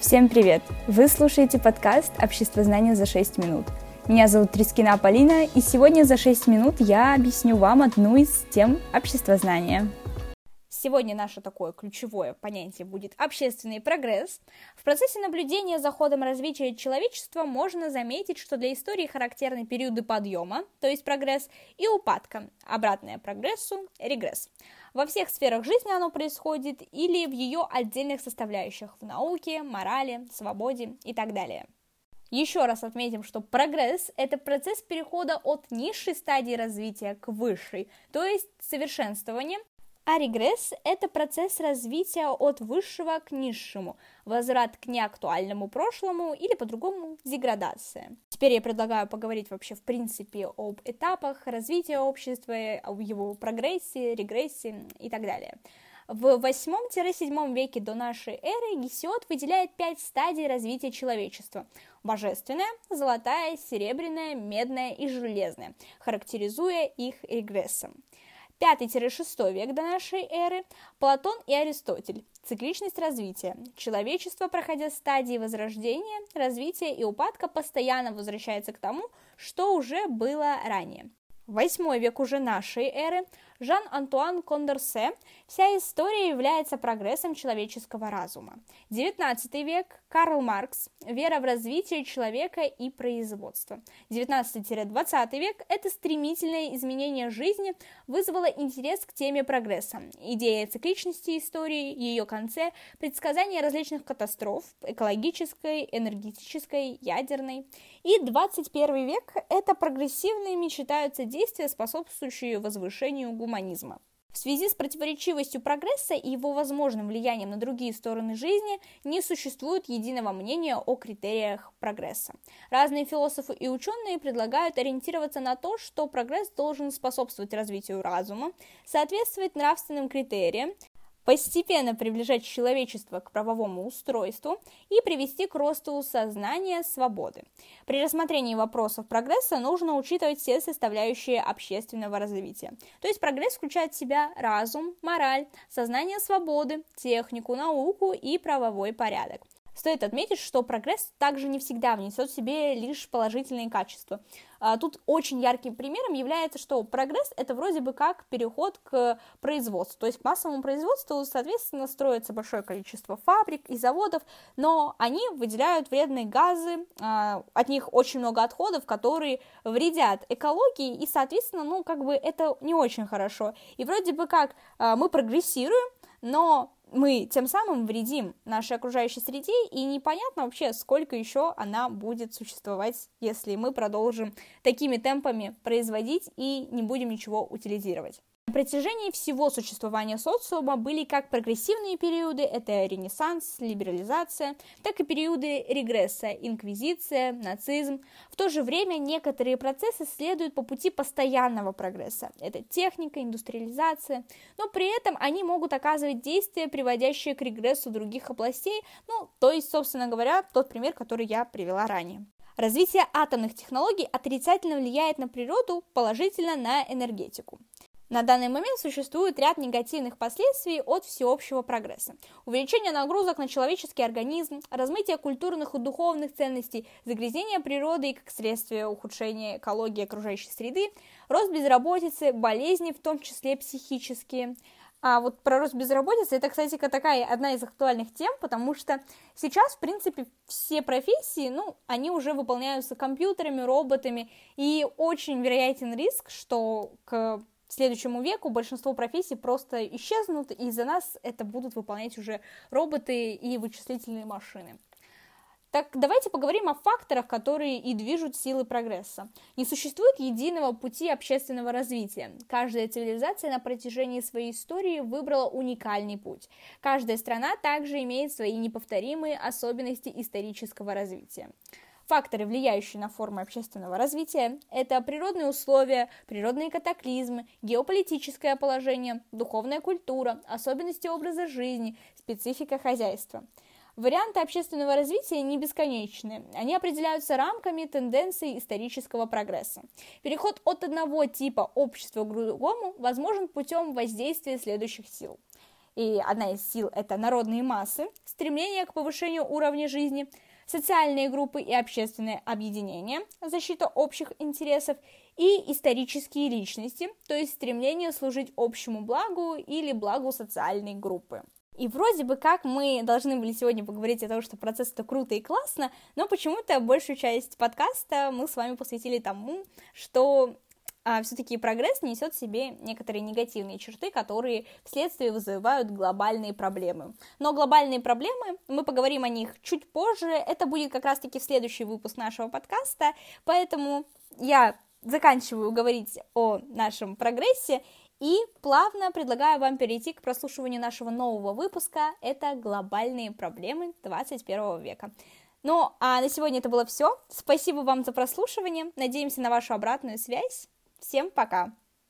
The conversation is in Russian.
Всем привет! Вы слушаете подкаст «Общество знания за 6 минут». Меня зовут Трискина Полина, и сегодня за 6 минут я объясню вам одну из тем общества знания. Сегодня наше такое ключевое понятие будет общественный прогресс. В процессе наблюдения за ходом развития человечества можно заметить, что для истории характерны периоды подъема, то есть прогресс, и упадка, обратное прогрессу, регресс. Во всех сферах жизни оно происходит или в ее отдельных составляющих в науке, морали, свободе и так далее. Еще раз отметим, что прогресс – это процесс перехода от низшей стадии развития к высшей, то есть совершенствование, а регресс – это процесс развития от высшего к низшему, возврат к неактуальному прошлому или по-другому деградация. Теперь я предлагаю поговорить вообще в принципе об этапах развития общества, об его прогрессе, регрессе и так далее. В 8-7 веке до нашей эры Гесиод выделяет пять стадий развития человечества. Божественная, золотая, серебряная, медная и железная, характеризуя их регрессом. 5-6 век до нашей эры Платон и Аристотель. Цикличность развития. Человечество, проходя стадии возрождения, развития и упадка, постоянно возвращается к тому, что уже было ранее. Восьмой век уже нашей эры Жан-Антуан Кондорсе «Вся история является прогрессом человеческого разума». XIX век Карл Маркс «Вера в развитие человека и производства». XIX-20 век это стремительное изменение жизни вызвало интерес к теме прогресса. Идея цикличности истории, ее конце, предсказания различных катастроф – экологической, энергетической, ядерной. И 21 век – это прогрессивными считаются действия, способствующие возвышению гуманизма. В связи с противоречивостью прогресса и его возможным влиянием на другие стороны жизни не существует единого мнения о критериях прогресса. Разные философы и ученые предлагают ориентироваться на то, что прогресс должен способствовать развитию разума, соответствовать нравственным критериям, постепенно приближать человечество к правовому устройству и привести к росту сознания свободы. При рассмотрении вопросов прогресса нужно учитывать все составляющие общественного развития. То есть прогресс включает в себя разум, мораль, сознание свободы, технику, науку и правовой порядок. Стоит отметить, что прогресс также не всегда внесет в себе лишь положительные качества. А, тут очень ярким примером является, что прогресс это вроде бы как переход к производству, то есть к массовому производству, соответственно, строится большое количество фабрик и заводов, но они выделяют вредные газы, а, от них очень много отходов, которые вредят экологии, и, соответственно, ну, как бы это не очень хорошо. И вроде бы как а, мы прогрессируем, но мы тем самым вредим нашей окружающей среде, и непонятно вообще, сколько еще она будет существовать, если мы продолжим такими темпами производить и не будем ничего утилизировать. На протяжении всего существования социума были как прогрессивные периоды, это ренессанс, либерализация, так и периоды регресса, инквизиция, нацизм. В то же время некоторые процессы следуют по пути постоянного прогресса, это техника, индустриализация, но при этом они могут оказывать действия, приводящие к регрессу других областей, ну, то есть, собственно говоря, тот пример, который я привела ранее. Развитие атомных технологий отрицательно влияет на природу, положительно на энергетику. На данный момент существует ряд негативных последствий от всеобщего прогресса. Увеличение нагрузок на человеческий организм, размытие культурных и духовных ценностей, загрязнение природы и как следствие ухудшения экологии окружающей среды, рост безработицы, болезни, в том числе психические. А вот про рост безработицы, это, кстати, такая одна из актуальных тем, потому что сейчас, в принципе, все профессии, ну, они уже выполняются компьютерами, роботами, и очень вероятен риск, что к следующему веку большинство профессий просто исчезнут, и за нас это будут выполнять уже роботы и вычислительные машины. Так давайте поговорим о факторах, которые и движут силы прогресса. Не существует единого пути общественного развития. Каждая цивилизация на протяжении своей истории выбрала уникальный путь. Каждая страна также имеет свои неповторимые особенности исторического развития. Факторы, влияющие на формы общественного развития, это природные условия, природные катаклизмы, геополитическое положение, духовная культура, особенности образа жизни, специфика хозяйства. Варианты общественного развития не бесконечны. Они определяются рамками тенденций исторического прогресса. Переход от одного типа общества к другому возможен путем воздействия следующих сил. И одна из сил – это народные массы, стремление к повышению уровня жизни, социальные группы и общественные объединения, защита общих интересов и исторические личности, то есть стремление служить общему благу или благу социальной группы. И вроде бы как мы должны были сегодня поговорить о том, что процесс это круто и классно, но почему-то большую часть подкаста мы с вами посвятили тому, что а, все-таки прогресс несет в себе некоторые негативные черты, которые вследствие вызывают глобальные проблемы. Но глобальные проблемы, мы поговорим о них чуть позже, это будет как раз-таки в следующий выпуск нашего подкаста, поэтому я заканчиваю говорить о нашем прогрессе и плавно предлагаю вам перейти к прослушиванию нашего нового выпуска. Это глобальные проблемы 21 века. Ну, а на сегодня это было все. Спасибо вам за прослушивание. Надеемся на вашу обратную связь. Всем пока!